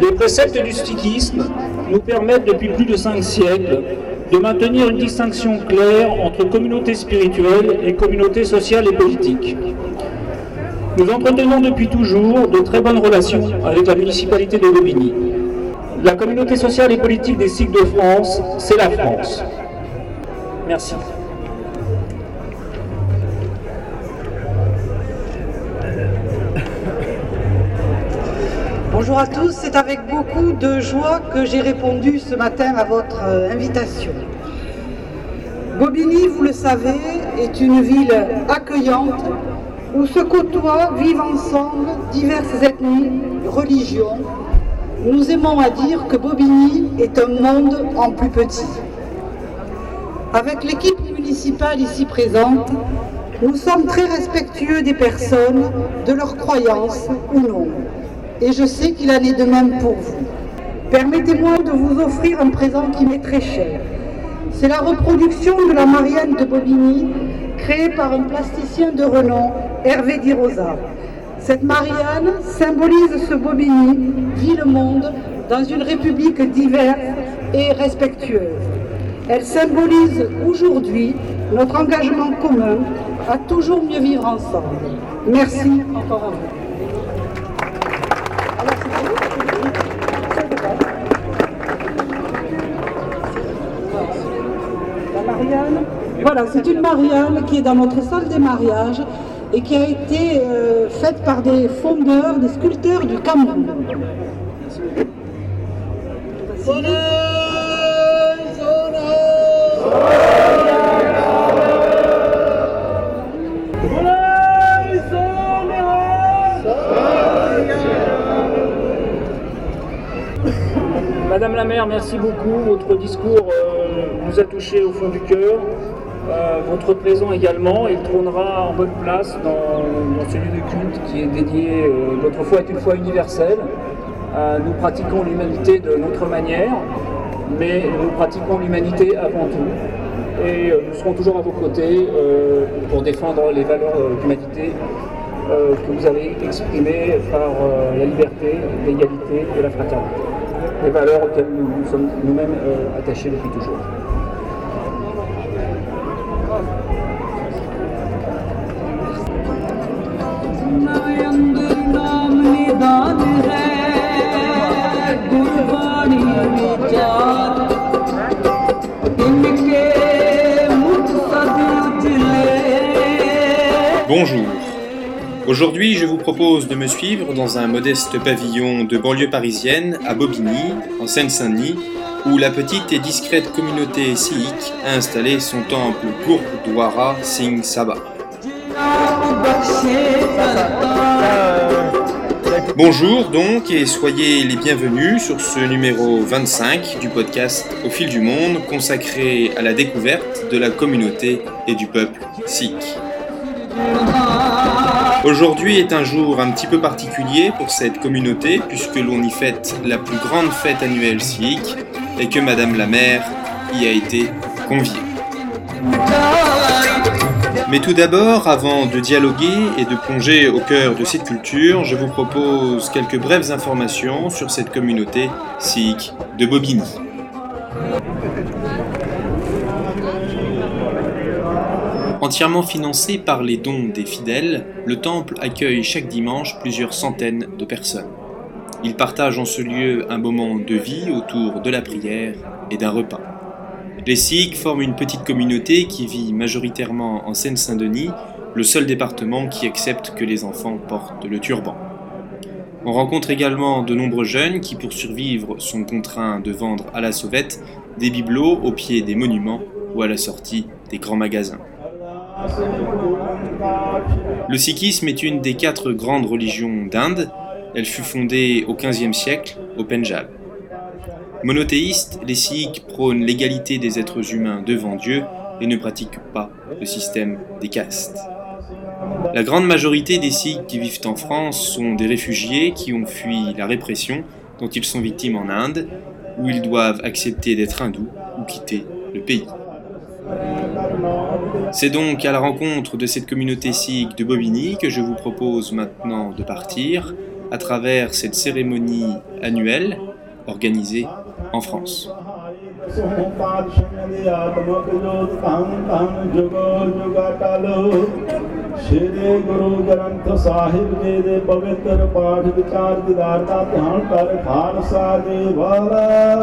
Les préceptes du sikhisme nous permettent depuis plus de cinq siècles de maintenir une distinction claire entre communauté spirituelle et communauté sociale et politique. Nous entretenons depuis toujours de très bonnes relations avec la municipalité de Bobigny. La communauté sociale et politique des Sikhs de France, c'est la France. Merci. Bonjour à tous, c'est avec beaucoup de joie que j'ai répondu ce matin à votre euh, invitation. Bobigny, vous le savez, est une ville accueillante où se côtoient, vivent ensemble diverses ethnies, religions. Nous aimons à dire que Bobigny est un monde en plus petit. Avec l'équipe municipale ici présente, nous sommes très respectueux des personnes, de leurs croyances ou non. Et je sais qu'il en est de même pour vous. Permettez-moi de vous offrir un présent qui m'est très cher. C'est la reproduction de la Marianne de Bobigny, créée par un plasticien de renom, Hervé Di Rosa. Cette Marianne symbolise ce Bobigny, vit le monde, dans une république diverse et respectueuse. Elle symbolise aujourd'hui notre engagement commun à toujours mieux vivre ensemble. Merci encore à vous. Voilà, c'est une Marianne qui est dans notre salle des mariages et qui a été euh, faite par des fondeurs, des sculpteurs du Cameroun. Madame la maire, merci beaucoup. Votre discours euh, nous a touché au fond du cœur. Euh, votre présent également, il trônera en bonne place dans, ce lieu de culte qui est dédié, euh, notre foi est une foi universelle. nous pratiquons l'humanité de notre manière, mais nous pratiquons l'humanité avant tout. Et nous serons toujours à vos côtés pour défendre les valeurs d'humanité que vous avez exprimées par la liberté, l'égalité et la fraternité les valeurs auxquelles nous, sommes nous-mêmes euh, attachés depuis toujours. Bonjour. Aujourd'hui, je vous propose de me suivre dans un modeste pavillon de banlieue parisienne à Bobigny, en Seine-Saint-Denis, où la petite et discrète communauté sikh a installé son temple Gurdwara Singh Sabha. Bonjour donc et soyez les bienvenus sur ce numéro 25 du podcast Au fil du monde consacré à la découverte de la communauté et du peuple sikh. Aujourd'hui est un jour un petit peu particulier pour cette communauté puisque l'on y fête la plus grande fête annuelle sikh et que Madame la maire y a été conviée. Mais tout d'abord, avant de dialoguer et de plonger au cœur de cette culture, je vous propose quelques brèves informations sur cette communauté sikh de Bobigny. Entièrement financé par les dons des fidèles, le temple accueille chaque dimanche plusieurs centaines de personnes. Ils partagent en ce lieu un moment de vie autour de la prière et d'un repas. Les Sikhs forment une petite communauté qui vit majoritairement en Seine-Saint-Denis, le seul département qui accepte que les enfants portent le turban. On rencontre également de nombreux jeunes qui, pour survivre, sont contraints de vendre à la sauvette des bibelots au pied des monuments ou à la sortie des grands magasins. Le sikhisme est une des quatre grandes religions d'Inde. Elle fut fondée au XVe siècle au Pendjab. Monothéistes, les sikhs prônent l'égalité des êtres humains devant Dieu et ne pratiquent pas le système des castes. La grande majorité des sikhs qui vivent en France sont des réfugiés qui ont fui la répression dont ils sont victimes en Inde, où ils doivent accepter d'être hindous ou quitter le pays. C'est donc à la rencontre de cette communauté sikh de Bobigny que je vous propose maintenant de partir à travers cette cérémonie annuelle organisée en France. Shri ਗੁਰੂ ਗ੍ਰੰਥ ਸਾਹਿਬ ਜੀ ਦੇ ਪਵਿੱਤਰ ਪਾਠ ਵਿਚਾਰ ਦੀਦਾਰ ਦਾ ਧਿਆਨ ਕਰ ਖਾਲਸਾ ਜੀ ਵਾਹਿਗੁਰੂ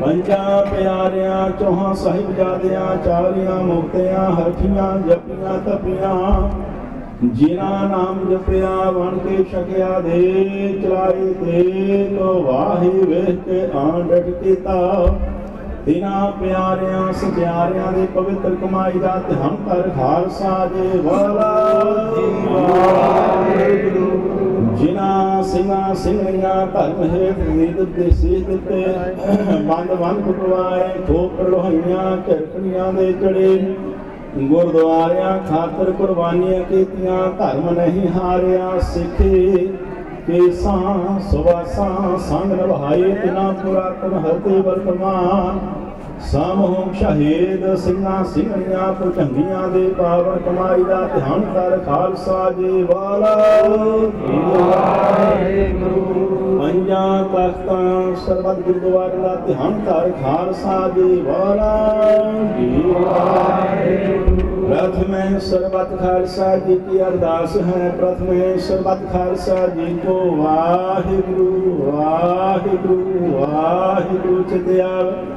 ਪੰਜਾਂ ਪਿਆਰਿਆਂ, ਚੌਹਾਂ ਸਾਹਿਬਜ਼ਾਦਿਆਂ, ਚਾਲੀਆਂ ਮੁਕਤਿਆਂ ਹਰਖੀਆਂ ਜਪੀਆਂ, ਤਪੀਆਂ। ਜਿਨ੍ਹਾਂ ਨਾਮ ਜਪਿਆ ਬਣ ਕੇ ਛਕਿਆ ਦੇ, ਚਲਾਏ ਤੇ ਤੋ ਵਾਹੀ ਵੇਖ ਕੇ ਆਂਡਟ ਕੀਤਾ। ਤਿਨਾ ਪਿਆਰਿਆਂ, ਸਤਿਆਰਿਆਂ ਦੇ ਪਵਿੱਤਰ ਕਮਾਈ ਦਾ ਧਿਆਨ ਕਰ, ਖਾਲਸਾ ਜੀ ਵਾਲਾ। ਜਿਨਾ ਸਿੰਘਾਂ ਸਿੰਘੀਆਂ ਧਰਮ ਹੇਠ ਨੀਤ ਦੇ ਸੀਸ ਦਿੱਤੇ ਬੰਦ ਬੰਦ ਕੁਟਵਾਏ ਖੋਪਰ ਲੋਹੀਆਂ ਝਰਕਣੀਆਂ ਦੇ ਚੜੇ, ਗੁਰਦੁਆਰਿਆਂ ਖਾਤਰ ਕੁਰਬਾਨੀਆਂ ਕੀਤੀਆਂ, ਧਰਮ ਨਹੀਂ ਹਾਰਿਆ ਸਿੱਖੀ, ਕੇਸਾਂ, ਸੁਵਾਸਾਂ, ਸੰਗ ਨਿਭਾਏ, ਤਿਨਾ ਪੁਰਾਤਨ ਹਰਤੇ ਵਰਤਮਾਨ। ਸਮੂਹ ਸ਼ਹੀਦ ਸਿੰਘਾਂ ਸਿੰਘੀਆਂ ਪੁਚੰਗੀਆਂ ਦੇ ਪਾਵਨ ਕਮਾਈ ਦਾ ਧਿਆਨ ਕਰ ਖਾਲਸਾ ਜੀ ਵਾਲਾ ਪੰਜਾਂ ਤਖਤਾਂ ਸਰਬੱਤ ਗੁਰਦੁਆਰੇ ਦਾ ਧਿਆਨ ਕਰ ਖਾਲਸਾ ਜੀ ਵਾਲਾ प्रथम सर्वत खालसा जी की अरदास है प्रथम सर्वत खालसा जी को वाहिगुरु वाहिगुरु वाहिगुरु चितयाव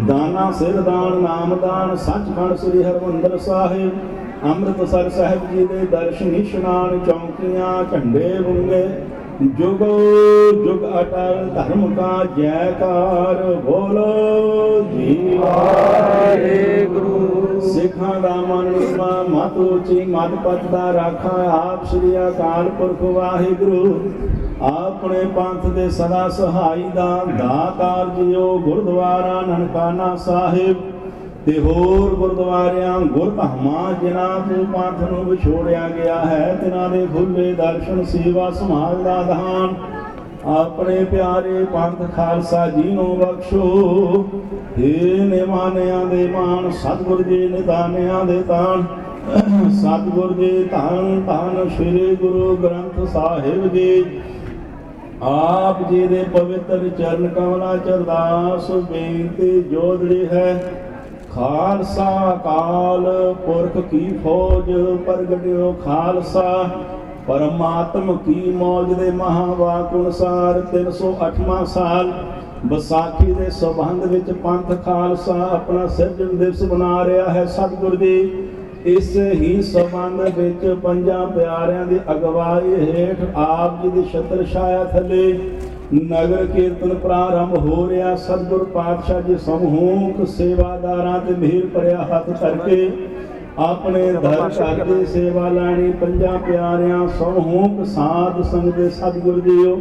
ਦਾਨਾ ਸਿਰ ਦਾਨ, ਨਾਮ ਦਾਨ, ਸੱਚਖੰਡ ਸ੍ਰੀ ਹਰਿਮੰਦਰ ਸਾਹਿਬ, ਅੰਮ੍ਰਿਤਸਰ ਸਾਹਿਬ ਜੀ ਦੇ ਦਰਸ਼ਨ ਇਸ਼ਨਾਨ ਚੌਂਕੀਆਂ, ਝੰਡੇ ਬੁੰਗੇ, ਜੁਗ ਜੁਗ ਅਟਲ, ਧਰਮ ਕਾ ਜੈਕਾਰ, ਬੋਲੋ ਜੀ। ਵਾਹਿਗੁਰੂ ਸਿੱਖਾਂ ਦਾ ਮਨ ਨਿਰਮਾ ਮਤ ਉੱਚੀ ਮਤ ਪਤ ਦਾ ਰਾਖਾ, ਆਪ ਸ੍ਰੀ ਅਕਾਲ ਪੁਰਖ ਵਾਹਿਗੁਰੂ। ਆਪਣੇ ਪੰਥ ਦੇ ਸਦਾ ਸਹਾਈ ਦਾ ਦਾਤਾਰ ਜੀਓ ਗੁਰਦੁਆਰਾ ਨਨਕਾਣਾ ਸਾਹਿਬ। ਤੇ ਹੋਰ ਗੁਰਦੁਆਰਿਆਂ, ਗੁਰਧਾਮਾਂ, ਜਿਨ੍ਹਾਂ ਤੋਂ ਪੰਥ ਨੂੰ ਵਿਛੋੜਿਆ ਗਿਆ ਹੈ ਤਿਨਾਂ ਦੇ ਖੁੱਲੇ ਦਰਸ਼ਨ, ਸੇਵਾ ਸੰਭਾਲ ਦਾ ਦਾਨ। ਆਪਣੇ ਪਿਆਰੇ ਪੰਥ ਖਾਲਸਾ ਜੀ ਨੂੰ ਬਖਸ਼ੋ। ਏ ਨਿਮਾਨਿਆਂ ਦੇ ਮਾਨ ਸਤਿਗੁਰ ਜੀ ਨਿਦਾਨਿਆਂ ਦੇ ਤਾਨ ਸਤਿਗੁਰ ਜੀ ਧੰਨ ਧੰਨ ਸ੍ਰੀ ਗੁਰੂ ਗ੍ਰੰਥ ਸਾਹਿਬ ਜੀ। ਆਪ ਜੀ ਦੇ ਪਵਿੱਤਰ ਚਰਨ ਕਮਲਾਂ ਚ ਅਰਦਾਸ, ਬੇਨਤੀ ਜੋਦੜੀ ਹੈ। ਖਾਲਸਾ ਕਾਲ ਪੁਰਖ ਕੀ ਫੌਜ, ਪ੍ਰਗਟਿਓ ਖਾਲਸਾ। ਪਰਮਾਤਮ ਕੀ ਮੌਜ ਦੇ ਮਹਾਵਾਕ ਅਨੁਸਾਰ 308ਵਾਂ ਸਾਲ। ਵਿਸਾਖੀ ਦੇ ਸਬੰਧ ਵਿੱਚ ਪੰਥ ਖਾਲਸਾ ਆਪਣਾ ਸਿਰਜਣ ਦਿਵਸ ਬਣਾ ਰਿਹਾ ਹੈ ਸਤਿਗੁਰ ਜੀ। ਇਸ ਹੀ ਸਬੰਧ ਵਿੱਚ ਪੰਜਾਂ ਪਿਆਰਿਆਂ ਦੀ ਅਗਵਾਈ ਹੇਠ ਆਪ ਜੀ ਦੀ ਛਤਰ ਛਾਇਆ ਥੱਲੇ ਨਗਰ ਕੀਰਤਨ ਪ੍ਰਾਰੰਭ ਹੋ ਰਿਹਾ। ਸਤਿਗੁਰ ਪਾਤਸ਼ਾਹ ਜੀ ਸਮੂਹਕ ਸੇਵਾਦਾਰਾਂ ਤੇ ਮਿਹਰ ਭਰਿਆ ਹੱਥ ਕਰਕੇ ਆਪਣੇ ਦਰ ਦੀ ਸੇਵਾ ਲਾਣੀ ਪੰਜਾਂ ਪਿਆਰਿਆਂ ਸਮੂਹਕ ਸਾਧ ਸੰਗ ਦੇ ਸਤਿਗੁਰ ਜੀਓ।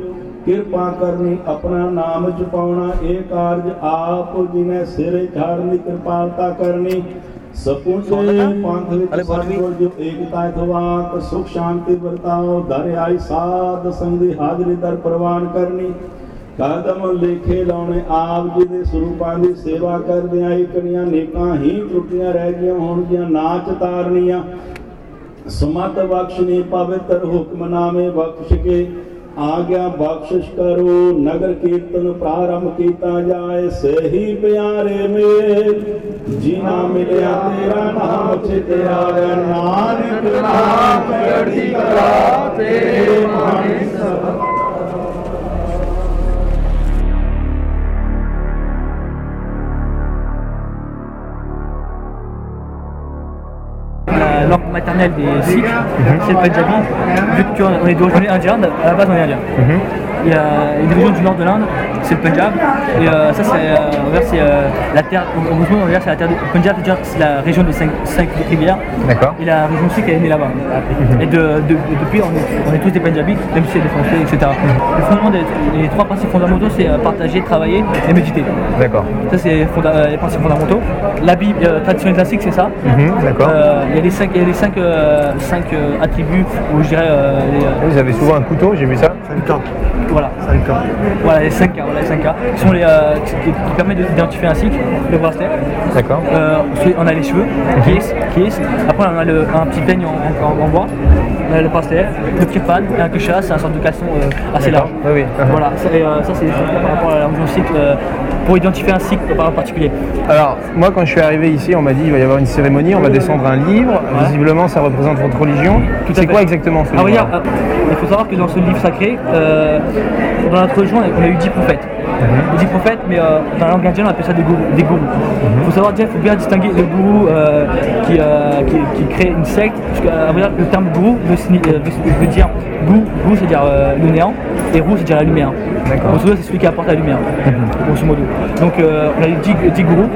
ਕਿਰਪਾ ਕਰਨੀ ਆਪਣਾ ਨਾਮ ਜਪਾਉਣਾ ਇਹ ਕਾਰਜ ਆਪ ਜੀ ਨੇ ਸਿਰੇ ਝਾੜਨ ਦੀ ਕਿਰਪਾਲਤਾ ਕਰਨੀ। ਸਪੂਜੇ ਪੰਥ ਵਿੱਚ ਸਤਿਗੁਰ ਜੋ ਏਕਤਾ ਇਤਵਾਕ ਸੁਖ ਸ਼ਾਂਤੀ ਵਰਤਾਓ ਦਰ ਆਈ ਸਾਧ ਸੰਗ ਦੀ ਹਾਜ਼ਰੀ ਦਰ ਪ੍ਰਵਾਨ ਕਰਨੀ। ਕਦਮ ਲੇਖੇ ਲਾਉਣੇ, ਆਪ ਜੀ ਦੇ ਸਰੂਪਾਂ ਦੀ ਸੇਵਾ ਕਰਦਿਆਂ ਇਕਣੀਆਂ ਨੇਕਾਂ ਹੀ ਟੁੱਟੀਆਂ ਰਹਿ ਗਈਆਂ ਹੋਣਗੀਆਂ ਨਾਚ ਤਾਰਨੀਆਂ ਸਮਤ ਬਖਸ਼ਨੀ ਪਵਿੱਤਰ ਹੁਕਮਨਾਮੇ ਬਖਸ਼ ਕੇ, ਆਗਿਆ ਬਖਸ਼ਿਸ਼ ਕਰੋ, ਨਗਰ ਕੀਰਤਨ ਪ੍ਰਾਰੰਭ ਕੀਤਾ ਜਾਏ, ਸਹੀ ਪਿਆਰੇ ਮੇਰ ਜਿਨਾ ਮਿਲਿਆ ਤੇਰਾ ਨਾਮ ਚਿਤ ਆਵੇ, ਨਾਨਕ ਨਾਮ ਚੜ੍ਹਦੀ ਕਲਾ ਤੇਰੇ ਮਾਣੇ ਸਭ des Sikhs, c'est le Punjabi. Vu qu'on est d'origine indienne, à la base on est indien. Il y a une région du nord de l'Inde, c'est le Punjab. Et euh, ça, c'est euh, on va dire, c'est, euh, la terre, on va dire, c'est la terre de le Punjab, c'est la région des cinq, cinq rivières. D'accord. Et la région aussi qui est née là-bas. Et de, de- de- depuis, on est, on est tous des Punjabis, même si c'est des Français, etc. Le fondement des les trois principes fondamentaux, c'est euh, partager, travailler et méditer. D'accord. Ça, c'est fonda- les principes fondamentaux. La Bible euh, traditionnelle classique, c'est ça. Mhm, D'accord. Euh, Il y a les cinq, il y a les cinq, euh, cinq, euh, attributs, ou je dirais euh, les, Vous avez souvent un couteau, j'ai vu ça. Voilà. Voilà, les 5 K, voilà, les 5 K, qui sont les, euh, qui, qui permettent d'identifier un cycle, le bracelet. D'accord. Euh, ensuite, on a les cheveux, qui est, qui est. Après, on a le- un petit peigne en, en- en bois, on a le bracelet, le kirpan et un kesha, c'est un sorte de casson euh, assez large. Oui, oui. Voilà, ça, et, ça c'est par rapport à la cycle, pour identifier un cycle par particulier. Alors, moi, quand je suis arrivé ici, on m'a dit il va y avoir une cérémonie, on va descendre un livre. Visiblement, ça représente votre religion. C'est quoi exactement ce Ah, livre regarde, euh, il faut savoir que dans ce livre sacré, euh, dans notre religion, on a- on eu 10 prophètes. Les 10 prophètes, mais euh, dans la langue indienne, on appelle ça des gourous. Des gourous. Il faut savoir déjà, il faut bien distinguer le gourou euh, qui, euh, qui, qui crée une secte, parce que euh, le terme gourou veut, euh, veut- dire goût, goût c'est dire euh, le néant, et roux c'est dire la lumière. D'accord. C'est celui qui apporte la lumière, grosso modo. Donc euh, on a eu 10, 10 gourous.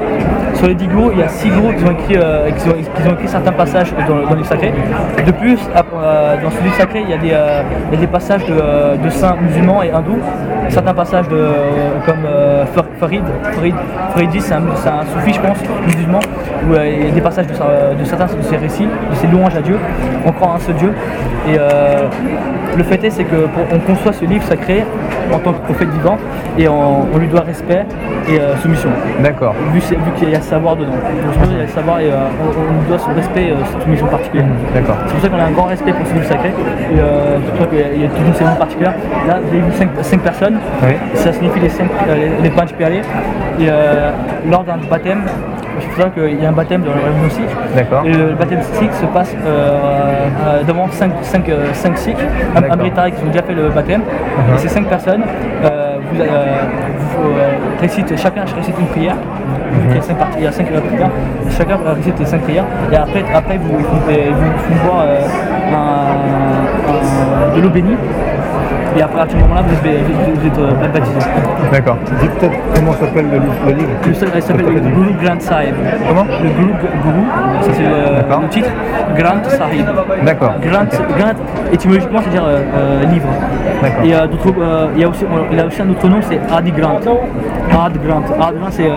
Sur les 10 gourous, il y a 6 gourous qui ont écrit, qui ont, qui ont écrit certains passages dans, dans le livre sacré. De plus, dans ce livre sacré, il y a des, il y a des passages de, de saints musulmans et hindous. Certains passages de, comme Farid, Farid, Faridi, c'est un, soufi, je pense, musulman, où euh, il y a des passages de, sa- de certains de ses récits, de ses louanges à Dieu. On croit en un seul Dieu. Et euh, le fait est, c'est qu'on conçoit ce livre sacré en tant que prophète vivant et on, on lui doit respect et euh, soumission. D'accord. Vu, qu'il y a savoir dedans. Donc, qu'il y a savoir et euh, on, on lui doit ce respect et euh, soumission particulière. D'accord. C'est pour ça qu'on a un grand respect pour ce livre sacré. Et c'est pour ça qu'il y a- il y a toute une cérémonie particulière. Là, avez vu 5, personnes. Oui. Ça signifie les 5 les, les Panch Pyalés. Et euh, lors d'un baptême, il faut savoir qu'il y a un baptême dans la religion sikh. D'accord. Et le baptême sikh se passe euh, devant 5 cinq, euh, cinq sikhs, un, un. Britannique qui ont déjà fait le baptême. Et ces 5 personnes, euh, vous, euh, vous, euh, récitent, chacun récite une prière. Il y a 5 parties, il y a 5 prières. Chacun récite les 5 prières. Et après, après vous, vous, vous, vous boire un- un- de l'eau bénie. Et après, à ce moment-là, vous êtes, vous êtes, euh, baptisé. D'accord. Dis peut-être comment s'appelle le, livre- le livre. Le il s'appelle le Guru Granth Sahib. Comment Le Guru, Guru ça c'est le, titre, Granth Sahib. D'accord. Granth, Granth, étymologiquement, c'est-à-dire euh, euh, livre. D'accord. Et euh, d'autres- euh, il, y a aussi, il a aussi un autre nom, c'est Adi Granth. Adi Granth. Adi Granth, c'est euh,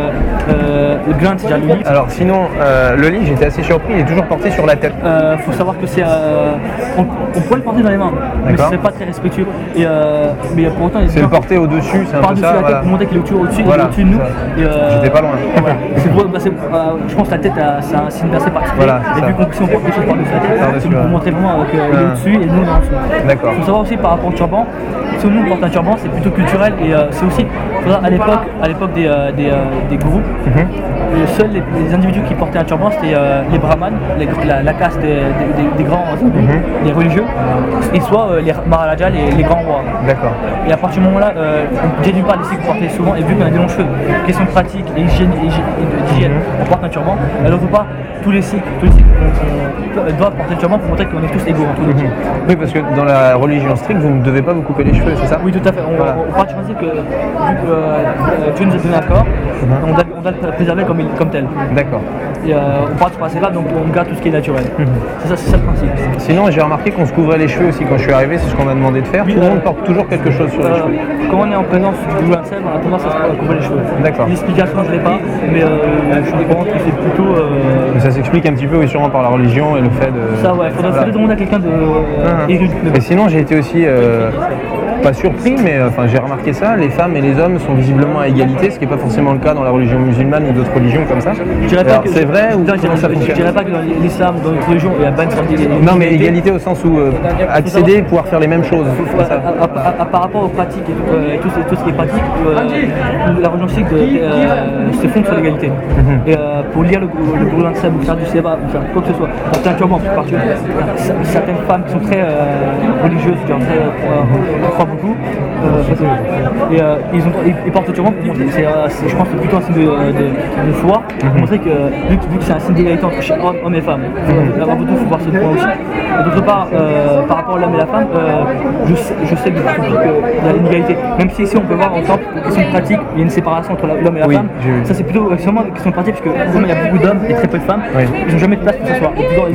euh, le Granth, c'est-à-dire le livre. Alors, sinon, euh, le livre, j'étais assez surpris, il est toujours porté sur la tête. Euh, faut savoir que c'est. euh, on, on pourrait le porter dans les mains, mais ce serait pas très respectueux. Et, euh, mais pour autant, il C'est le porter au-dessus, c'est un peu par-dessus ça. la tête voilà. qu'il est au-dessus, au-dessus, il est Voilà, au-dessus de nous. euh, J'étais pas loin. Voilà. C'est pour- bah, c'est- euh, je pense que la tête, a- c'est un signe assez particulier. Voilà, et vu qu'on si on porte quelque chose par-dessus la tête, c'est pour ouais. montrer vraiment euh, qu'il est Ouais. au-dessus et nous on est en dessous. D'accord. Il faut savoir aussi par rapport au turban, si nous on porte un turban, c'est plutôt culturel et euh, c'est aussi, à l'époque, à l'époque des, euh, des, euh, des gourous, Mhm. les seuls les, les individus qui portaient un turban c'était euh, les brahmanes, les- la, la caste des, des- des- des grands Mhm. les religieux, et soit euh, les maharajas, les, les grands D'accord. Et à partir du moment-là, euh, déjà d'une part, les cycles portaient souvent, et vu qu'on a des longs cheveux, question pratique et hygiène, d'hygiène, on porte un turban. Et d'autre part, tous les cycles, tous les cycles on- doivent porter le turban pour montrer qu'on est tous égaux entre nous. Mhm. Oui, parce que dans la religion stricte, vous ne devez pas vous couper les cheveux, c'est ça? Oui, tout à fait. On, Voilà. on part du principe que, vu que euh, Dieu nous a donné un corps, on, doit, on doit le préserver comme, il- comme tel. D'accord. Et euh, on part du principe là, donc on garde tout ce qui est naturel. Mhm. C'est ça, c'est ça le principe. Sinon, j'ai remarqué qu'on se couvrait les cheveux aussi quand je suis arrivé, c'est ce qu'on m'a demandé de faire. Oui, Tout le monde porte toujours quelque chose sur les Euh, cheveux. quand on est en présence du Ansel, on a tendance à se couvrir les cheveux. D'accord. L'explication, je ne l'ai pas, mais euh, je pense que c'est plutôt. euh, Mais ça s'explique un petit peu, oui, sûrement par la religion et le fait de. ça, ouais, il faudrait Voilà. demander à quelqu'un de Ah. euh. Et sinon, j'ai été aussi euh, pas surpris, mais euh, enfin j'ai remarqué ça. Les femmes et les hommes sont visiblement à égalité, ce qui n'est pas forcément le cas dans la religion musulmane ou d'autres religions comme ça. C'est vrai ou je dirais- comment ça je fonctionne dirais pas que dans l'islam, dans notre religion, il y a pas d'égalité. Non, mais égalité au sens où euh, accéder, pouvoir faire les mêmes choses. à- à- à- par rapport aux pratiques et, tout, euh, et tout, ce- qui est pratique, la religion sikh se fonde sur l'égalité. Mhm. Et pour lire le, le Granth Sahib ou faire du seva ou faire quoi que ce soit, porter un turban certaines femmes qui sont très religieuses, qui ont très, beaucoup. Euh, et euh, ils, ont, ils, ils portent le turban pour montrer, euh, je pense que c'est plutôt un signe de, de, de foi, pour montrer que vu, que c'est un signe d'égalité entre hommes, hommes et femmes, avant tout, il faut voir ce point aussi. D'autre part, euh, par rapport à l'homme et la femme, euh, je, sais, je sais que qu'il y a une égalité. Même si ici on peut voir en tant que question pratique, il y a une séparation entre l'homme et la Oui, femme. Ça c'est plutôt seulement une question pratique, parce que il y a beaucoup d'hommes et très peu de femmes, Oui. ils n'ont jamais de place pour s'asseoir. Toujours.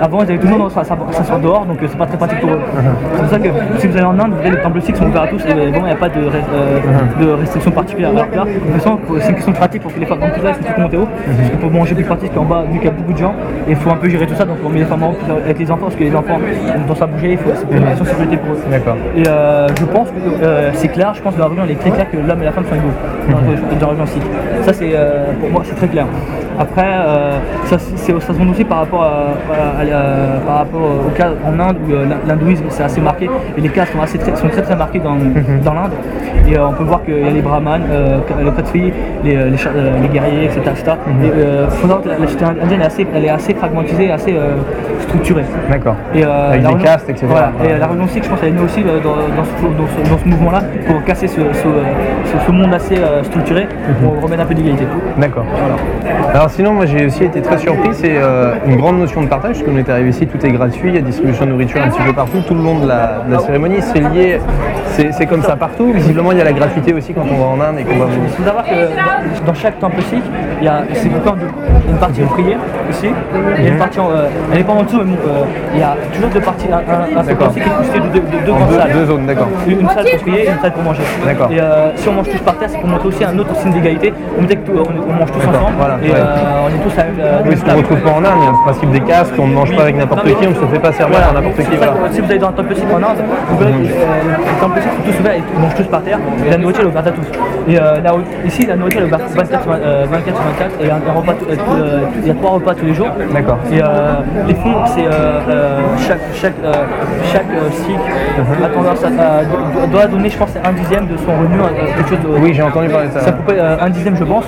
Avant, ils avaient tout le monde s'asseoir dehors, donc euh, c'est pas très pratique pour eux. Uh-huh. C'est pour ça que si vous allez en Inde, vous verrez les temples sikhs sont ouverts à tous et vraiment il n'y a pas de, euh, de restriction particulière. Alors là, de toute façon, c'est une question pratique pour que les femmes, en plus là, faut tout monter haut, parce que pour manger plus pratique qu'en bas, vu qu'il y a beaucoup de gens, et il faut un peu gérer tout ça, donc on met les femmes en haut avec les enfants, parce que les enfants, ont tendance à bouger, il faut c'est une de sécurité pour eux. D'accord. Et euh, je pense que euh, c'est clair, je pense que dans la religion, est très clair que l'homme et la femme sont égaux dans dans la religion sikh. Ça, c'est euh, pour moi, c'est très clair. Après, euh, ça, ça se montre aussi par rapport, à, à- à- par rapport au cas en Inde où euh, l'hindouisme c'est assez marqué et les castes sont, assez, très, sont très très marqués dans, dans l'Inde. Et euh, on peut voir qu'il y a les brahmanes, les, euh, les, euh, les guerriers, etc. etc. Et, faut savoir que la, la société indienne est assez, elle est assez fragmentisée, assez structurée. D'accord. Et, Avec la des castes, etc. Voilà. Et la religion sikh, je pense, elle est née aussi dans, dans ce, dans mouvement-là pour casser ce, ce, monde assez structuré pour remettre un peu d'égalité. D'accord. Alors sinon, moi j'ai aussi été très surpris, c'est euh, une grande notion de partage, parce qu'on est arrivé ici, tout est gratuit, il y a distribution de nourriture un petit peu partout, tout le long de la, de la cérémonie, c'est lié, c'est comme ça partout, visiblement il y a la gratuité aussi quand on va en Inde et qu'on va Il faut savoir que dans- dans chaque temple sikh, il y a une partie de prière ici, il y a une partie, en, euh, elle n'est pas en dessous, mais euh, il y a toujours deux parties, un, un, un temple sikh qui est constitué de deux, de deux En grandes deux, salles. deux zones, d'accord. Une, une salle pour prier et une salle pour manger. D'accord. Et euh, si on mange tous par terre, c'est pour montrer aussi un autre signe d'égalité. On, dit que tout- on, on mange tous ensemble voilà, et ouais. Euh, on est tous à la même Oui, ce qu'on table. retrouve pas en Inde, il y a le principe des castes, on ne mange pas avec n'importe qui, on ne se fait pas servir par n'importe qui. Si vous allez dans un temple en Inde, vous verrez que euh, les temples sont tous ouverts et ils mangent tous par terre et la nourriture est ouverte à tous. Et euh, là, ici, la nourriture est ouverte 24 sur, euh, 24 sur 24 et il y a, un repas tout- euh, tout- euh, il y a trois repas tous les jours. D'accord. Et euh, les fonds, c'est euh, euh, chaque, chaque, euh, chaque euh, sikh a tendance à, doit- donner, je pense, un dixième de son revenu à quelque chose de. Oui, j'ai entendu parler de ça. Ça peut euh, un dixième, je pense.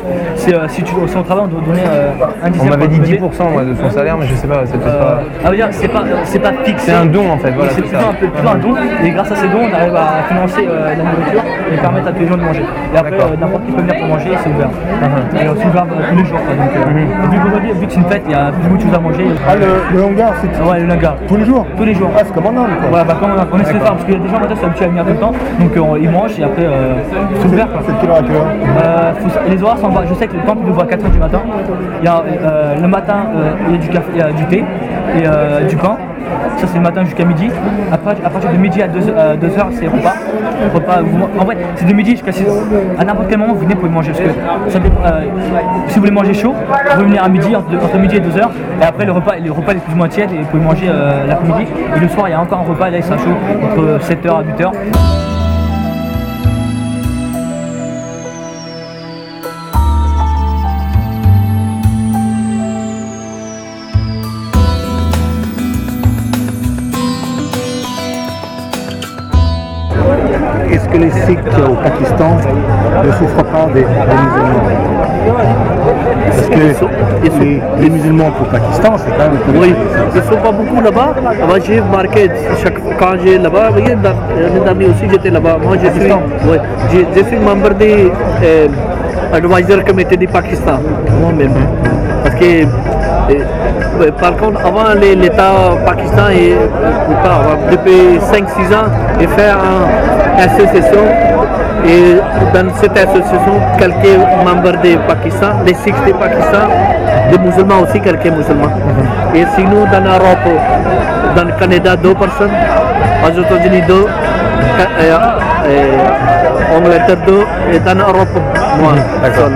Euh, si tu si on travaille, on doit euh, un On m'avait dit pour le 10% moi, de son salaire, mais je sais pas, c'est peut-être euh, pas... ah oui, c'est pas, c'est pas fixe. C'est un don en fait, voilà, c'est c'est plutôt un, peu, plutôt un don. Et grâce à ces dons, on arrive à financer euh, la nourriture et permettre à tous les gens de manger. Et après, euh, n'importe qui peut venir pour manger, c'est ouvert. Et euh, c'est ouvert euh, tous les jours. quoi. Donc, euh, vu que c'est une fête, il y a beaucoup de choses à manger. Ah, le, le hangar, c'est Ah ouais, le linga. tous les jours Tous les jours. Ah, c'est comme en Inde, quoi. Voilà, bah, comme on, on essaie de faire, parce qu'il y a des gens sont habitués à venir tout le temps, donc euh, ils mangent et après euh, c'est ouvert. quoi. C'est de quelle heure à quelle heure Euh, faut- les horaires sont bas. Je sais que le temple ouvre à 4h du matin. Il y a, euh, le matin, euh, il y a du café, il y a du thé et euh, du pain. Ça c'est le matin jusqu'à midi. Après, à partir de midi à 2h, c'est repas. repas vous- en vrai, c'est de midi jusqu'à 6h. À n'importe quel moment, vous venez pour manger. Parce que si vous voulez manger chaud, vous pouvez venir à midi, entre, midi et 2h. Et après, le repas, le repas est plus ou moins tiède et vous pouvez manger l'après-midi. Et le soir, il y a encore un repas, là il sera chaud, entre 7h à 8h. Les Sikhs au Pakistan ne souffrent pas des, des musulmans Parce que les, les musulmans au Pakistan, c'est quand même une Oui, ils ne sont pas beaucoup là-bas. Moi, j'ai remarqué, chaque, quand j'ai là-bas, vous voyez, dans- l'année dernière aussi, j'étais là-bas. Moi, je suis, ouais, j'ai- je suis membre du euh, advisor committee du Pakistan, moi-même. Parce que, euh, ouais, par contre, avant l'État pakistan, et, avant, depuis 5-6 ans, il fait une association. Et dans cette association, quelques membres du Pakistan, les Sikhs du Pakistan, des musulmans aussi, quelques musulmans. Et sinon, dans l'Europe, dans le Canada, deux personnes, aux États-Unis, deux, Ca- euh, euh, Angleterre, deux, et dans l'Europe, moi, seul.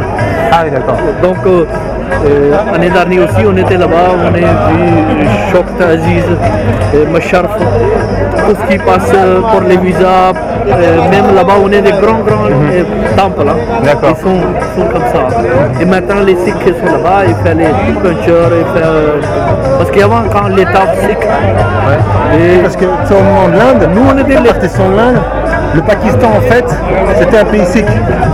Ah oui, d'accord. Donc, euh, l'année dernière aussi, on était là-bas, on a vu Shokt Aziz, euh, Masharf, tout ce qui passe pour les visas, même là-bas, on est des grands, grands temples. hein. Ils sont, sont comme ça. Et maintenant, les Sikhs sont là-bas, ils font les peintures, ils font, parce qu'avant, quand l'État Sikh, et Parce que tu de l'Inde, nous, on était la les partition de l'Inde, le Pakistan en fait, c'était un pays sikh.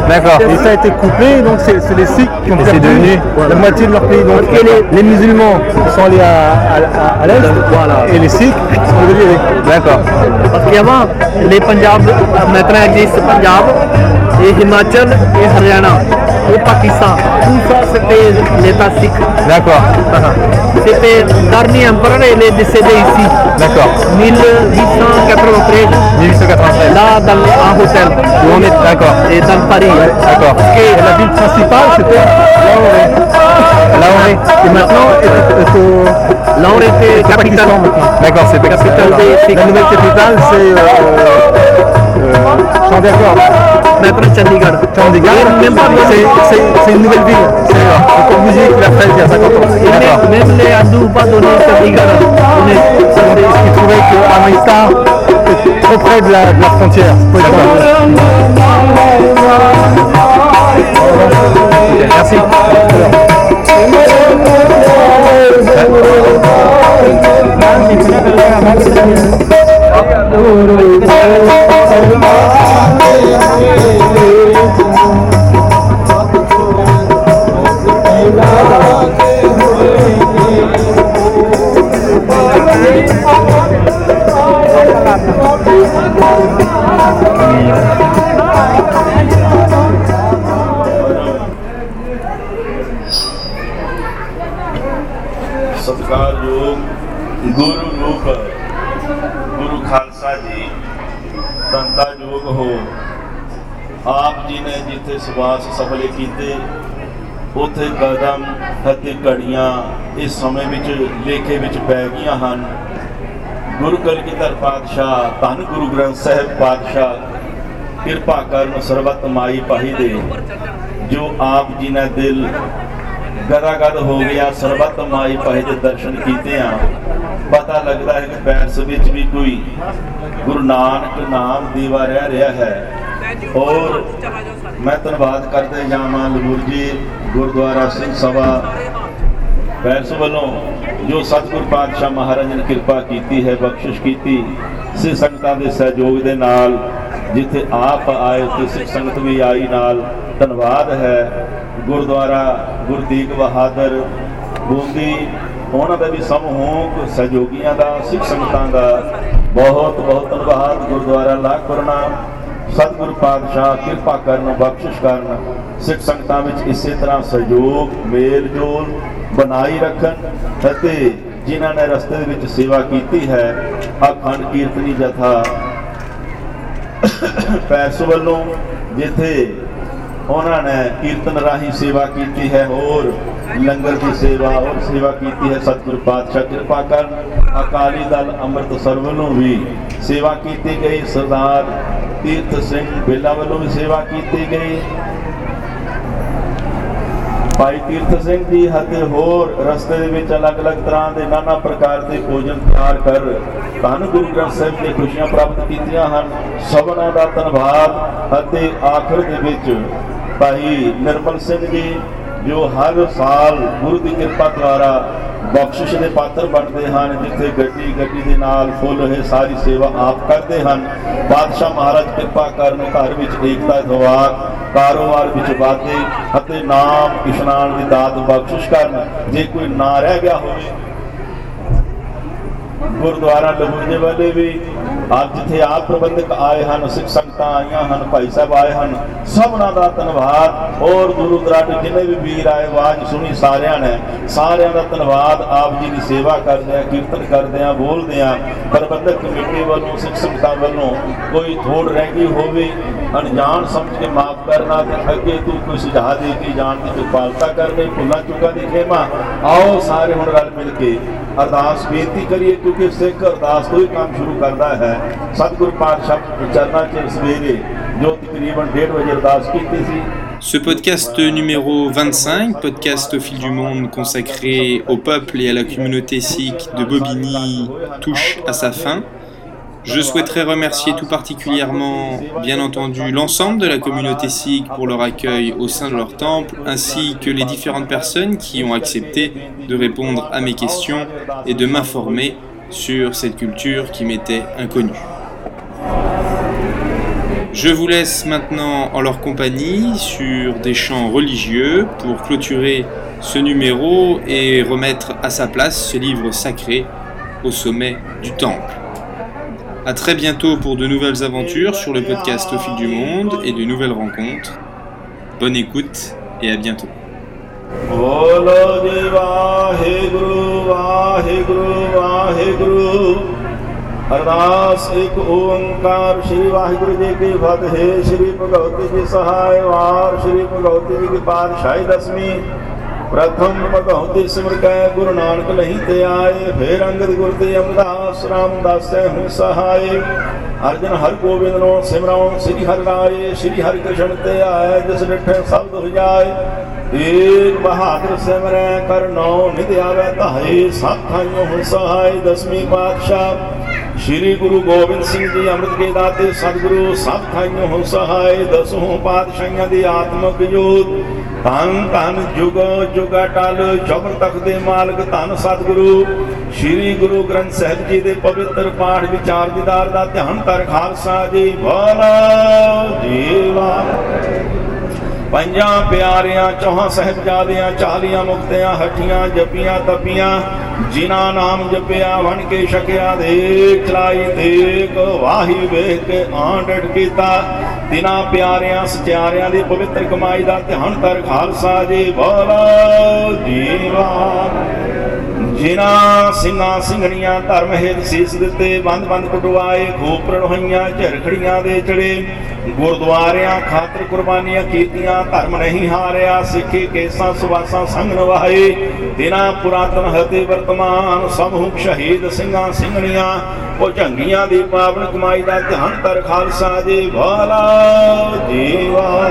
D'accord. Et ça a été coupé, donc c'est les Sikhs qui ont Et c'est perdu devenu la moitié de leur pays. Donc que les- les, musulmans sont allés à, à- à- à l'est, Voilà. et les Sikhs sont venus avec. D'accord. Parce qu'avant, les Punjab, maintenant existe Punjab, et Haryana, et Pakistan. Tout ça, c'était l'État sikh. D'accord. C'était dernier empereur, il est décédé ici, D'accord. 1893, 1893. là, dans, en hôtel, Où on est d'accord. et dans Paris. D'accord. Et la ville principale, c'était Lahore. Lahore. Et maintenant, Lahore était capitale. D'accord, c'est Capitale. La nouvelle capitale, c'est euh, euh, Chandigarh. Maintenant Chandigarh. Chandigarh, même pas c'est- une nouvelle ville. C'est euh, le Corbusier qui l'a fait il y a 50 ans. Même, même les hindous pas donné Chandigarh. qu'il trouvait qu'Amritsar était trop près de la, de la frontière. Faut Thank you. ਸਵਾਸ ਸਫਲੇ ਕੀਤੇ। ਉਥੇ ਕਦਮ ਅਤੇ ਘੜੀਆਂ ਇਸ ਸਮੇਂ ਵਿੱਚ ਲੇਖੇ ਵਿੱਚ ਪੈ ਗਈਆਂ ਹਨ। ਗੁਰੂ ਕਲਗੀਧਰ ਪਾਤਸ਼ਾਹ, ਧੰਨ ਗੁਰੂ ਗ੍ਰੰਥ ਸਾਹਿਬ ਪਾਤਸ਼ਾਹ, ਕਿਰਪਾ ਕਰਨ ਸਰਬੱਤ ਮਾਈ ਪਾਹੀ ਦੇ, ਜੋ ਆਪ ਜੀ ਨੇ ਦਿਲ ਗਦਾਗਦ ਹੋ ਗਿਆ, ਸਰਬੱਤ ਮਾਈ ਪਾਹੀ ਦੇ ਦਰਸ਼ਨ ਕੀਤੇ ਆ। ਪਤਾ ਲੱਗਦਾ ਹੈ ਕਿ ਪੈਰਸ ਵਿੱਚ ਵੀ ਕੋਈ ਗੁਰੂ ਨਾਨਕ ਨਾਮ ਦੀਵਾ ਰਹਿ ਰਿਹਾ ਹੈ। ਔਰ ਮੈਂ ਧੰਨਵਾਦ ਕਰਦੇ ਜਾਵਾਂ ਲਗੂਰ ਜੀ, ਗੁਰਦੁਆਰਾ ਸਿੰਘ ਸਭਾ ਪੈਰਸ ਵੱਲੋਂ ਜੋ ਸਤਿਗੁਰ ਪਾਤਸ਼ਾਹ ਮਹਾਰਾਜ ਨੇ ਕਿਰਪਾ ਕੀਤੀ ਹੈ, ਬਖਸ਼ਿਸ਼ ਕੀਤੀ, ਸਿੱਖ ਸੰਗਤਾਂ ਦੇ ਸਹਿਯੋਗ ਦੇ ਨਾਲ ਜਿੱਥੇ ਆਪ ਆਏ ਉੱਥੇ ਸਿੱਖ ਸੰਗਤ ਵੀ ਆਈ ਨਾਲ। ਧੰਨਵਾਦ ਹੈ ਗੁਰਦੁਆਰਾ ਗੁਰਦੀਕ ਬਹਾਦਰ, ਬੂੰਦੀ, ਉਹਨਾਂ ਦਾ ਵੀ ਸਮੂਹ ਸਹਿਯੋਗੀਆਂ ਦਾ, ਸਿੱਖ ਸੰਗਤਾਂ ਦਾ। ਬਹੁਤ ਬਹੁਤ ਧੰਨਵਾਦ ਗੁਰਦੁਆਰਾ ਲਾਖਪੁਰਨਾ ਸਤਿਗੁਰ ਪਾਤਸ਼ਾਹ ਕਿਰਪਾ ਕਰਨ ਬਖਸ਼ਿਸ਼ ਕਰਨ। ਸਿੱਖ ਸੰਗਤਾਂ ਵਿੱਚ ਇਸੇ ਤਰ੍ਹਾਂ ਸਹਿਯੋਗ, ਮੇਲ ਜੋਲ ਬਣਾਈ ਰੱਖਣ ਅਤੇ ਜਿਨ੍ਹਾਂ ਨੇ ਰਸਤੇ ਦੇ ਵਿੱਚ ਸੇਵਾ ਕੀਤੀ ਹੈ, ਅਖੰਡ ਕੀਰਤਨੀ ਜਥਾ ਪੈਸ ਵੱਲੋਂ ਜਿੱਥੇ ਉਹਨਾਂ ਨੇ ਕੀਰਤਨ ਰਾਹੀਂ ਸੇਵਾ ਕੀਤੀ ਹੈ, ਹੋਰ ਲੰਗਰ ਦੀ ਸੇਵਾ, ਹੋਰ ਸੇਵਾ ਕੀਤੀ ਹੈ। ਸਤਿਗੁਰ ਪਾਤਸ਼ਾਹ ਕਿਰਪਾ ਕਰਨ। ਅਕਾਲੀ ਦਲ ਅੰਮ੍ਰਿਤਸਰ ਵੱਲੋਂ ਵੀ ਸੇਵਾ ਕੀਤੀ ਗਈ। ਸਰਦਾਰ ਤੀਰਥ ਸਿੰਘ ਬੇਲਾ ਵੱਲੋਂ ਵੀ ਸੇਵਾ ਕੀਤੀ ਗਈ ਭਾਈ ਤੀਰਥ ਸਿੰਘ ਜੀ ਅਤੇ ਹੋਰ ਰਸਤੇ ਦੇ ਵਿੱਚ ਅਲੱਗ-ਅਲੱਗ ਤਰ੍ਹਾਂ ਦੇ ਨਾਨਾ ਪ੍ਰਕਾਰ ਦੇ ਭੋਜਨ ਤਿਆਰ ਕਰ ਧੰਨ ਗੁਰੂ ਗ੍ਰੰਥ ਸਾਹਿਬ ਦੀਆਂ ਖੁਸ਼ੀਆਂ ਪ੍ਰਾਪਤ ਕੀਤੀਆਂ ਹਨ ਸਭਨਾਂ ਦਾ ਧੰਨਵਾਦ ਅਤੇ ਆਖਰ ਦੇ ਵਿੱਚ ਭਾਈ ਨਿਰਮਲ ਸਿੰਘ ਜੀ ਜੋ ਹਰ ਸਾਲ ਗੁਰੂ ਦੀ ਕਿਰਪਾ ਦੁਆਰਾ ਬਖਸ਼ਿਸ਼ ਦੇ ਪਾਤਰ ਬਣਦੇ ਹਨ, ਜਿੱਥੇ ਗੱਡੀ ਗੱਡੀ ਦੇ ਨਾਲ ਫੁੱਲ ਇਹ ਸਾਰੀ ਸੇਵਾ ਆਪ ਕਰਦੇ ਹਨ। ਬਾਦਸ਼ਾਹ ਮਹਾਰਾਜ ਕਿਰਪਾ ਕਰਨ ਘਰ ਵਿੱਚ ਏਕਤਾ ਦਵਾ ਕਾਰੋਬਾਰ ਵਿੱਚ ਵਾਧੇ ਅਤੇ ਨਾਮ ਇਸ਼ਨਾਨ ਦੀ ਦਾਤ ਬਖਸ਼ਿਸ਼ ਕਰਨ। ਜੇ ਕੋਈ ਨਾ ਰਹਿ ਗਿਆ ਹੋਵੇ ਗੁਰਦੁਆਰਾ ਲਹੂਜੇ ਵਾਲੇ ਵੀ, ਅੱਜ ਜਿੱਥੇ ਆਪ ਪ੍ਰਬੰਧਕ ਆਏ ਹਨ, ਸਿੱਖ ਸੰਗਤਾਂ ਆਈਆਂ ਹਨ, ਭਾਈ ਸਾਹਿਬ ਆਏ ਹਨ, ਸਭਨਾਂ ਦਾ ਧੰਨਵਾਦ। ਔਰ ਦੂਰ ਦਰਾਡੇ ਜਿੰਨੇ ਵੀ ਵੀਰ ਆਏ, ਆਵਾਜ਼ ਸੁਣੀ ਸਾਰਿਆਂ ਨੇ। ਸਾਰਿਆਂ ਦਾ ਧੰਨਵਾਦ, ਆਪ ਜੀ ਦੀ ਸੇਵਾ ਕਰਦੇ ਆ, ਕੀਰਤਨ ਕਰਦੇ ਆ, ਬੋਲਦੇ ਆ। ਪ੍ਰਬੰਧਕ ਕਮੇਟੀ ਵੱਲੋਂ, ਸਿੱਖ ਸੰਗਤਾਂ ਵੱਲੋਂ ਕੋਈ ਥੋੜ ਰਹਿ ਗਈ ਹੋਵੇ ਅਣਜਾਣ ਸਮਝ ਕੇ ਮਾਫ ਕਰਨਾ ਤੇ ਅੱਗੇ ਤੂੰ ਕੋਈ ਸੁਝਾਅ ਦੇ ਕੇ ਜਾਣ ਦੀ ਕਿਰਪਾਲਤਾ ਕਰਨੀ ਭੁੱਲਾਂ ਚੁੱਕਾਂ ਦੀ ਖੇਮਾ ਆਓ ਸਾਰੇ ਹੁਣ ਰਲ ਮਿਲ ਕੇ ਅਰਦਾਸ ਬੇਨਤੀ ਕਰੀਏ ਕਿਉਂਕਿ ਸਿੱਖ ਅਰਦਾਸ ਤੋਂ ਹੀ ਕੰਮ ਸ਼ੁਰੂ ਕਰਦਾ ਹੈ ਸਤਿਗੁਰ ਪਾਤਸ਼ਾਹ ਦੇ ਚਰਨਾਂ 'ਚ ਸਵੇਰੇ ਜੋ ਤਕਰੀਬਨ 1:30 ਵਜੇ ਅਰਦਾਸ ਕੀਤੀ ਸੀ Ce podcast numéro 25, podcast au fil du monde consacré au peuple et à la communauté sikh de Bobigny, touche à sa fin. Je souhaiterais remercier tout particulièrement, bien entendu, l'ensemble de la communauté sikh pour leur accueil au sein de leur temple, ainsi que les différentes personnes qui ont accepté de répondre à mes questions et de m'informer sur cette culture qui m'était inconnue. Je vous laisse maintenant en leur compagnie sur des chants religieux pour clôturer ce numéro et remettre à sa place ce livre sacré au sommet du temple. À très bientôt pour de nouvelles aventures sur le podcast Au fil du monde et de nouvelles rencontres. Bonne écoute et à bientôt. ਪ੍ਰਥਮ ਭਗਵਤੀ ਸਿਮਰ ਕੈ ਗੁਰੂ ਨਾਨਕ ਲਹੀ ਤੇ ਆਏ। ਫੇਰ ਅੰਗਦ ਗੁਰ ਤੇ ਅਮਦਾਸ ਰਾਮਦਾਸੈ ਹੂੰ ਸਹਾਈ ਅਰਜਨ ਹਰ ਗੋਬਿੰਦ ਨੂੰ ਸਿਮਰਾਉ, ਸ੍ਰੀ ਹਰਿ ਰਾਏ, ਸ੍ਰੀ ਹਰਿ ਕ੍ਰਿਸ਼ਨ ਤੇ ਆਏ, ਜਿਸ ਡਿਠੇ ਸ਼ਬਦ ਹੋ ਜਾਏ। ਏਕ ਬਹਾਦਰ ਸਿਮਰੈ, ਕਰ ਨੌ ਨਿਧ ਆਵੇ ਧਾਏ ਸਭ ਥਾਈਓ ਹੁਣ ਸਹਾਈ ਦਸਵੀਂ ਪਾਤਸ਼ਾਹ ਸ੍ਰੀ ਗੁਰੂ ਗੋਬਿੰਦ ਸਿੰਘ ਜੀ ਅੰਮ੍ਰਿਤ ਕੇ ਦਾਤੇ ਸਤਿਗੁਰੂ ਸਭ ਥਾਈਓ ਹੁਣ ਸਹਾਈ ਦਸੋਂ ਪਾਤਸ਼ਾਹੀਆਂ ਦੀ ਆਤਮਕ ਜੋਤ ਧੰਨ ਧੰਨ ਜੁਗ ਜੁਗ ਅਟਲ ਤਖਤ ਦੇ ਮਾਲਕ, ਧੰਨ ਸਤਿਗੁਰੂ, ਸ੍ਰੀ ਗੁਰੂ ਗ੍ਰੰਥ ਸਾਹਿਬ ਜੀ ਦੇ ਪਵਿੱਤਰ ਪਾਠ ਵਿਚਾਰ ਦੀਦਾਰ ਦਾ ਧਿਆਨ ਕਰ ਖਾਲਸਾ ਜੀ ਬੋਲੋ ਜੀਵਾ। ਪੰਜਾਂ ਪਿਆਰਿਆਂ, ਚੌਹਾਂ ਸਹਿਬਜ਼ਾਦਿਆਂ, ਚਾਲੀਆਂ ਮੁਕਤਿਆਂ, ਹੱਠੀਆਂ ਜਪੀਆਂ, ਤਪੀਆਂ, ਜਿਨ੍ਹਾਂ ਨਾਮ ਜਪਿਆ, ਵਣ ਕੇ ਛਕਿਆ, ਦੇਖ ਚਲਾਈ ਦੇਖ ਵਾਹੀ, ਵੇਖ ਕੇ ਆਂਡੜ ਕੀਤਾ। ਤਿਨਾਂ ਪਿਆਰਿਆਂ ਸਚਿਆਰਿਆਂ ਦੀ ਪਵਿੱਤਰ ਕਮਾਈ ਦਾ ਧਿਆਨ ਕਰ ਖਾਲਸਾ ਜੀ ਬੋਲੋ ਜੀਵਾ। ਜਿਨ੍ਹਾਂ ਸਿੰਘਾਂ ਸਿੰਘਣੀਆਂ ਧਰਮ ਹੇਤ ਸੀਸ ਦਿੱਤੇ, ਬੰਦ ਬੰਦ ਕਟਵਾਏ ਖੋਪਰਣ ਹੋਈਆਂ ਝਰਖੜੀਆਂ ਦੇ ਚੜੇ, ਗੁਰਦੁਆਰਿਆਂ ਖਾਤਰ ਕੁਰਬਾਨੀਆਂ ਕੀਤੀਆਂ, ਧਰਮ ਨਹੀਂ ਹਾਰਿਆ, ਸਿੱਖੀ ਕੇਸਾਂ ਸੁਵਾਸਾਂ ਸੰਗ ਨਵਾਏ ਦਿਨਾਂ ਪੁਰਾਤਨ ਹਤੇ ਵਰਤਮਾਨ ਸਮੂਹ ਸ਼ਹੀਦ ਸਿੰਘਾਂ ਸਿੰਘਣੀਆਂ, ਉਹ ਝੰਗੀਆਂ ਦੀ ਪਾਵਨ ਕਮਾਈ ਦਾ ਧਿਆਨ ਕਰ ਖਾਲਸਾ ਜੀ ਵਾਲਾ ਜੀਵਾ।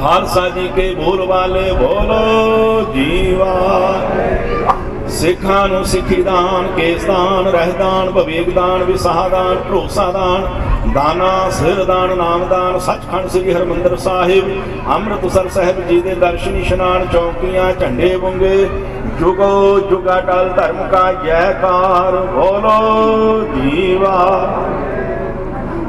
ਖਾਲਸਾ ਜੀ ਕੇ ਬੋਲ ਵਾਲੇ ਬੋਲੋ, ਜੀਵਾ। ਸਿੱਖਾਂ ਨੂੰ ਸਿੱਖੀ ਦਾਨ ਕੇਸਦਾਨ ਰਹਿਦਾਨ ਵਿਵੇਕਦਾਨ ਵਿਸਾਹਦਾਨ ਭਰੋਸਾਦਾਨ ਦਾਨਾ ਸਿਰਦਾਨ ਨਾਮਦਾਨ ਸੱਚਖੰਡ ਸ੍ਰੀ ਹਰਮੰਦਰ ਸਾਹਿਬ, ਅੰਮ੍ਰਿਤਸਰ ਸਾਹਿਬ ਜੀ ਦੇ ਦਰਸ਼ਨ ਇਸ਼ਨਾਨ ਚੌਕੀਆਂ, ਝੰਡੇ ਬੁੰਗੇ, ਜੁਗੋ ਜੁਗਾ ਟਲ ਧਰਮ ਕਾ ਜੈਕਾਰ, ਬੋਲੋ, ਜੀਵਾ।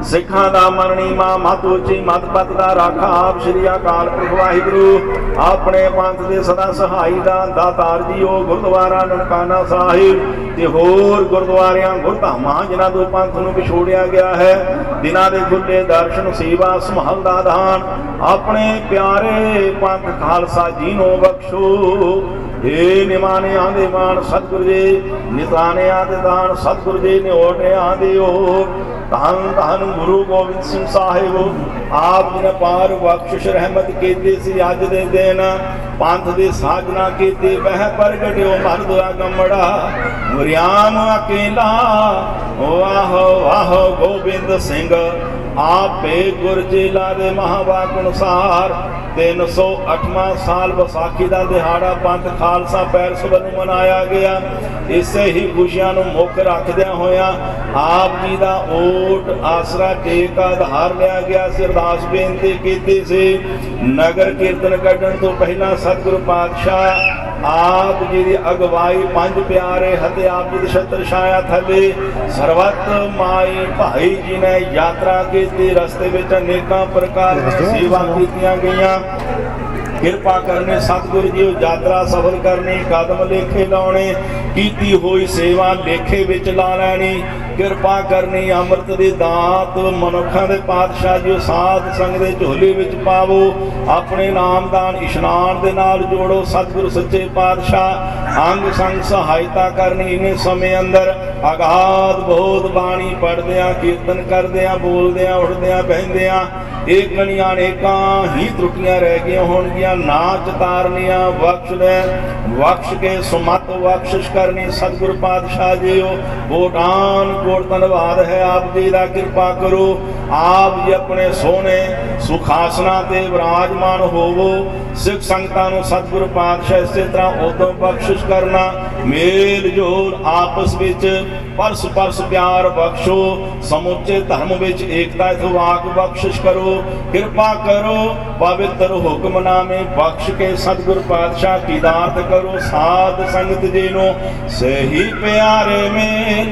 ਸਿੱਖਾਂ ਦਾ ਮਰਣੀ ਮਾ ਮਤ ਉੱਚੀ ਮਤ ਪਤ ਦਾ ਰਾਖਾ ਆਪ ਸ੍ਰੀ ਅਕਾਲ ਪੁਰਖ ਵਾਹਿਗੁਰੂ। ਆਪਣੇ ਪੰਥ ਦੇ ਸਦਾ ਸਹਾਈ ਦਾ ਦਾਤਾਰ ਜੀਓ ਗੁਰਦੁਆਰਾ ਨਨਕਾਣਾ ਸਾਹਿਬ ਤੇ ਹੋਰ ਗੁਰਦੁਆਰਿਆਂ, ਗੁਰਧਾਮਾਂ, ਜਿਨ੍ਹਾਂ ਤੋਂ ਪੰਥ ਨੂੰ ਵਿਛੋੜਿਆ ਗਿਆ ਹੈ, ਦਿਨਾਂ ਦੇ ਖੁੱਲੇ ਦਰਸ਼ਨ, ਸੇਵਾ, ਸੰਭਾਲ ਦਾ ਦਾਨ ਆਪਣੇ ਪਿਆਰੇ ਪੰਥ ਖਾਲਸਾ ਜੀ ਨੂੰ ਬਖਸ਼ੋ। ਏ ਨਿਮਾਨਿਆਂ ਦੇ ਮਾਨ ਸਤਿਗੁਰ ਜੀ ਨਿਤਾਨਿਆਂ ਦੇ ਦਾਨ ਸਤਿਗੁਰ ਜੀ ਨਿਓਟਿਆਂ ਦੇ ਓ ਧੰਨ ਧੰਨ ਗੁਰੂ ਗੋਬਿੰਦ ਸਿੰਘ ਸਾਹਿਬ, ਆਪ ਜੀ ਨੇ ਪਾਰ ਬਖਸ਼ਿਸ਼ ਰਹਿਮਤ ਕੀਤੀ ਸੀ ਅੱਜ ਦੇ ਦਿਨ। ਪੰਥ ਦੇ ਸਾਜਨਾ ਕੀਤੀ, ਵਹਿ ਪ੍ਰਗਟਿਓ ਮਰਦੁਆ ਗੰਮੜਾ ਮੁਰਿਆਮ ਅਕੇਲਾ ਵਾਹੋ ਵਾਹੋ ਗੋਬਿੰਦ ਸਿੰਘ। ਆਪੇ ਗੁਰਜੀਲਾ ਦੇ ਮਹਾਵਾਕ ਅਨੁਸਾਰ 308ਵਾਂ ਸਾਲ ਵਿਸਾਖੀ ਦਾ ਦਿਹਾੜਾ ਪੰਥ ਖਾਲਸਾ ਪੈਰਸ ਵੱਲੋਂ ਮਨਾਇਆ ਗਿਆ। ਇਸੇ ਹੀ ਖੁਸ਼ੀਆਂ ਨੂੰ ਮੁੱਖ ਰੱਖਦਿਆਂ ਹੋਇਆਂ ਆਪ ਜੀ ਦਾ ਓਟ ਆਸਰਾ ਟੇਕ ਆਧਾਰ ਲਿਆ ਗਿਆ ਸੀ। ਬੇਨਤੀ ਕੀਤੀ ਸੀ, ਨਗਰ ਕੀਰਤਨ ਕੱਢਣ ਤੋਂ ਪਹਿਲਾਂ ਸਤਿਗੁਰੂ ਪਾਤਸ਼ਾਹ ਆਪ ਜੀ ਦੀ ਅਗਵਾਈ, ਪੰਜ ਪਿਆਰੇ ਹਤੇ ਆਪ ਜੀ ਦੇ ਛਤਰ ਛਾਇਆ ਥੱਲੇ ਸਰਵਤ ਮਾਈ ਭਾਈ ਜੀ ਨੇ ਯਾਤਰਾ ਕੀਤੀ ਰਸਤੇ ਵਿੱਚ ਅਨੇਕਾਂ ਪ੍ਰਕਾਰ ਦੀਆਂ ਸੇਵਾ ਕੀਤੀਆਂ ਗਈਆਂ। ਕਿਰਪਾ ਕਰਨੇ ਸਤਿਗੁਰੂ ਜੀ ਯਾਤਰਾ ਸਫਲ ਕਰਨੀ ਕਦਮ ਲੇਖੇ ਲਾਉਣੇ ਕੀਤੀ ਹੋਈ ਸੇਵਾ ਲੇਖੇ ਵਿੱਚ ਲਾ ਲੈਣੀ। ਕਿਰਪਾ ਕਰਨੀ ਅੰਮ੍ਰਿਤ ਦੀ ਦਾਤ, ਮਨੁੱਖਾਂ ਦੇ ਪਾਤਸ਼ਾਹ ਜੀ ਸਾਧ ਸੰਗ ਦੇ ਝੋਲੇ ਵਿੱਚ ਪਾਵੋ, ਆਪਣੇ ਨਾਮਦਾਨ ਇਸ਼ਨਾਨ ਦੇ ਨਾਲ ਜੋੜੋ, ਸਤਿਗੁਰ ਸੱਚੇ ਪਾਤਸ਼ਾਹ, ਅੰਗ ਸੰਗ ਸਹਾਇਤਾ ਕਰਨੀ ਇਹਨੇ ਸਮੇਂ ਅੰਦਰ, ਅਗਾਧ ਬਹੁਤ ਬਾਣੀ ਪੜਦਿਆਂ ਕੀਰਤਨ ਕਰਦਿਆਂ, ਬੋਲਦਿਆਂ, ਉੱਠਦਿਆਂ, ਬਹਿੰਦਿਆਂ ਇਹ ਕਣੀਆਂ ਅਨੇਕਾਂ ਹੀ ਤਰੁੱਟੀਆਂ ਰਹਿ ਗਈਆਂ ਹੋਣਗੀਆਂ ਨਾ ਚਤਾਰਨੀਆਂ ਬਖਸ਼ ਲੈ, ਬਖਸ਼ ਕੇ, ਸੁਮਤ ਬਖਸ਼ਿਸ਼ ਕਰਨੀ ਸਤਿਗੁਰ ਪਾਤਸ਼ਾਹ ਜੀਓ ਕੋਟਾਨ ਕੋਟ ਧੰਨਵਾਦ ਹੈ ਆਪ ਜੀ ਦਾ, ਕਿਰਪਾ ਕਰੋ ਆਪ ਜੀ ਆਪਣੇ ਸੋਹਣੇ ਸੁਖਾਸਨਾ ਤੇ ਵਿਰਾਜਮਾਨ ਹੋਵੋ। ਸਿੱਖ ਸੰਗਤਾਂ ਨੂੰ ਸਤਿਗੁਰੂ ਪਾਤਸ਼ਾਹ ਇਸੇ ਤਰ੍ਹਾਂ ਉਦੋਂ ਬਖਸ਼ਿਸ਼ ਕਰਨਾ। ਮੇਲ ਜੋਲ ਆਪਸ ਵਿੱਚ ਪਰਸ ਪਰਸ ਪਿਆਰ ਬਖਸ਼ੋ। ਸਮੁੱਚੇ ਧਰਮ ਵਿੱਚ ਏਕਤਾ ਇਤਵਾਕ ਬਖਸ਼ਿਸ਼ ਕਰੋ। ਕਿਰਪਾ ਕਰੋ, ਪਵਿੱਤਰ ਹੁਕਮਨਾਮੇ ਬਖਸ਼ ਕੇ ਸਤਿਗੁਰ ਪਾਤਸ਼ਾਹ ਕੀ ਕਰੋ। ਸਾਧ ਸੰਗਤ ਜੀ ਨੂੰ ਸਹੀ ਪਿਆਰੇ ਮੇਲ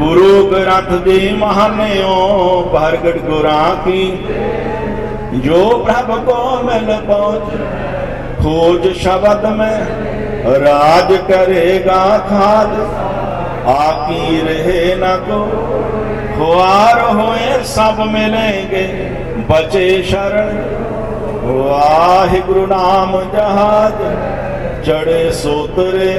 گرو گرنتھ دی مہانگ گوراں کی جو بربھ کو مل پہنچ کھوج شبد میں راج کرے گا کھاد آکی رہے نہ کو خوار ہوئے سب ملیں گے بچے شر واہ گرو نام جہاد چڑے سوترے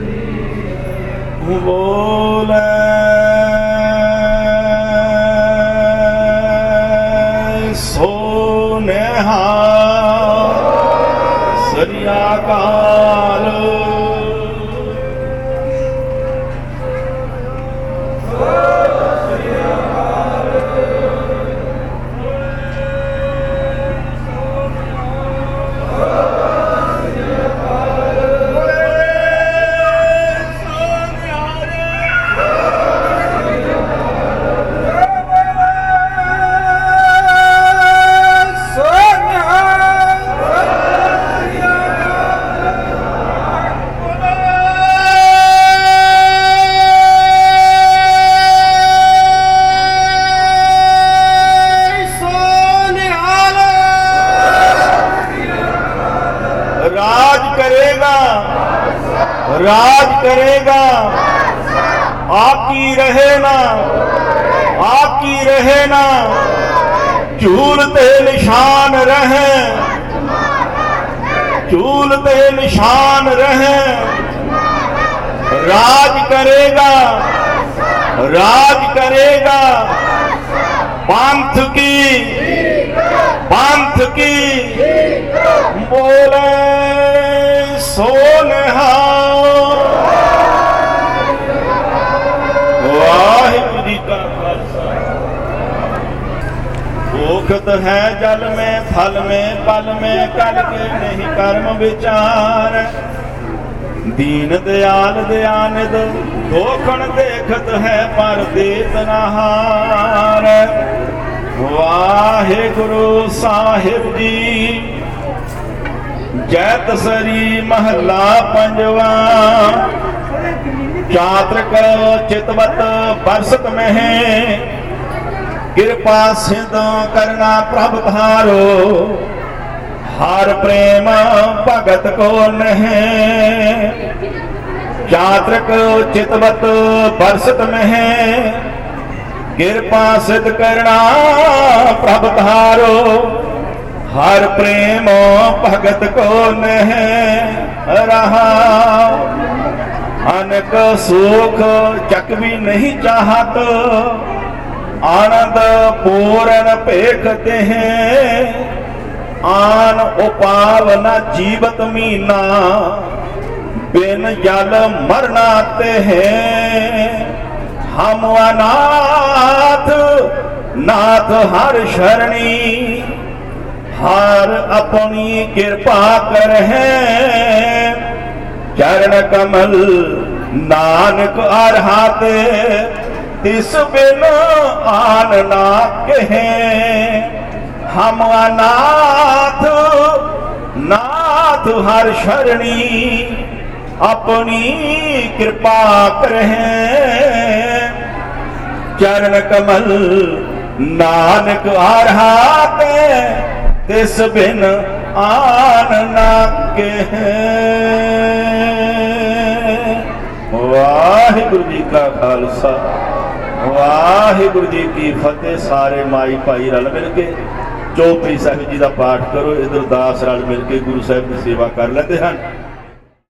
بولے سونے ہاں سریا کا ਮੁਕਤ ਹੈ ਜਲ ਮੇ, ਫਲ ਮੇ, ਪਲ ਮੇ, ਕਲ ਕੇ ਨਹੀਂ ਕਰਮ ਵਿਚਾਰ। ਦੀਨ ਦਿਆਲ ਦਿਆਨਿਦ, ਦੋਖਣ ਦੇਖਤ ਹੈ ਪਰ ਦੇਤ ਨਹਾਰ ਵਾਹਿਗੁਰੂ ਸਾਹਿਬ ਜੀ, ਜੈਤ ਸਰੀ ਮਹਲਾ ਪੰਜਵਾ। ਚਾਤਰ ਕਰੋ ਚਿਤਵਤ ਬਰਸਤ ਮਹਿ ਕਿਰਪਾ ਸਿੰਧ ਕਰਨਾ ਪ੍ਰਭ ਧਾਰੋ ਹਰ ਪ੍ਰੇਮ ਭਗਤ ਕੋ ਨਹਿ ਚਾਤ੍ਰਿਕ ਚਿਤਵਤ ਬਰਸਤ ਮਹਿ ਕਿਰਪਾ ਸਿਧ ਕਰਨਾ ਪ੍ਰਭ ਧਾਰੋ ਹਰ ਪ੍ਰੇਮ ਭਗਤ ਕੋ ਨਹਿ ਰਹਾ ਅਨਕ ਸੁਖ ਚੱਕ ਵੀ ਨਹੀਂ ਚਾਹਤ آنند پورن پیکھتے ہیں آن اپاونا جیوت مینا بین یال مرناتے ہیں ہم اناتھ ناتھ ہر شرنی ہر اپنی کرپا کر ہیں چرن کمل نانک آرہاتے اس بنا آننا کہیں۔ ہم انات نات ہر شرنی اپنی کرپا کریں چرن کمل نانک آرہات اس بن آن ناک ہیں واحد جی کا خالصہ۔ ਵਾਹਿਗੁਰੂ ਜੀ ਕੀ ਫਤਿਹ ਸਾਰੇ ਮਾਈ ਭਾਈ ਰਲ ਮਿਲ ਕੇ। ਚੌਪਈ ਸਾਹਿਬ ਜੀ ਦਾ ਪਾਠ ਕਰੋ, ਇਧਰ ਦਾਸ ਰਲ ਮਿਲ ਕੇ ਗੁਰੂ ਸਾਹਿਬ ਦੀ ਸੇਵਾ ਕਰ ਲੈਂਦੇ ਹਨ।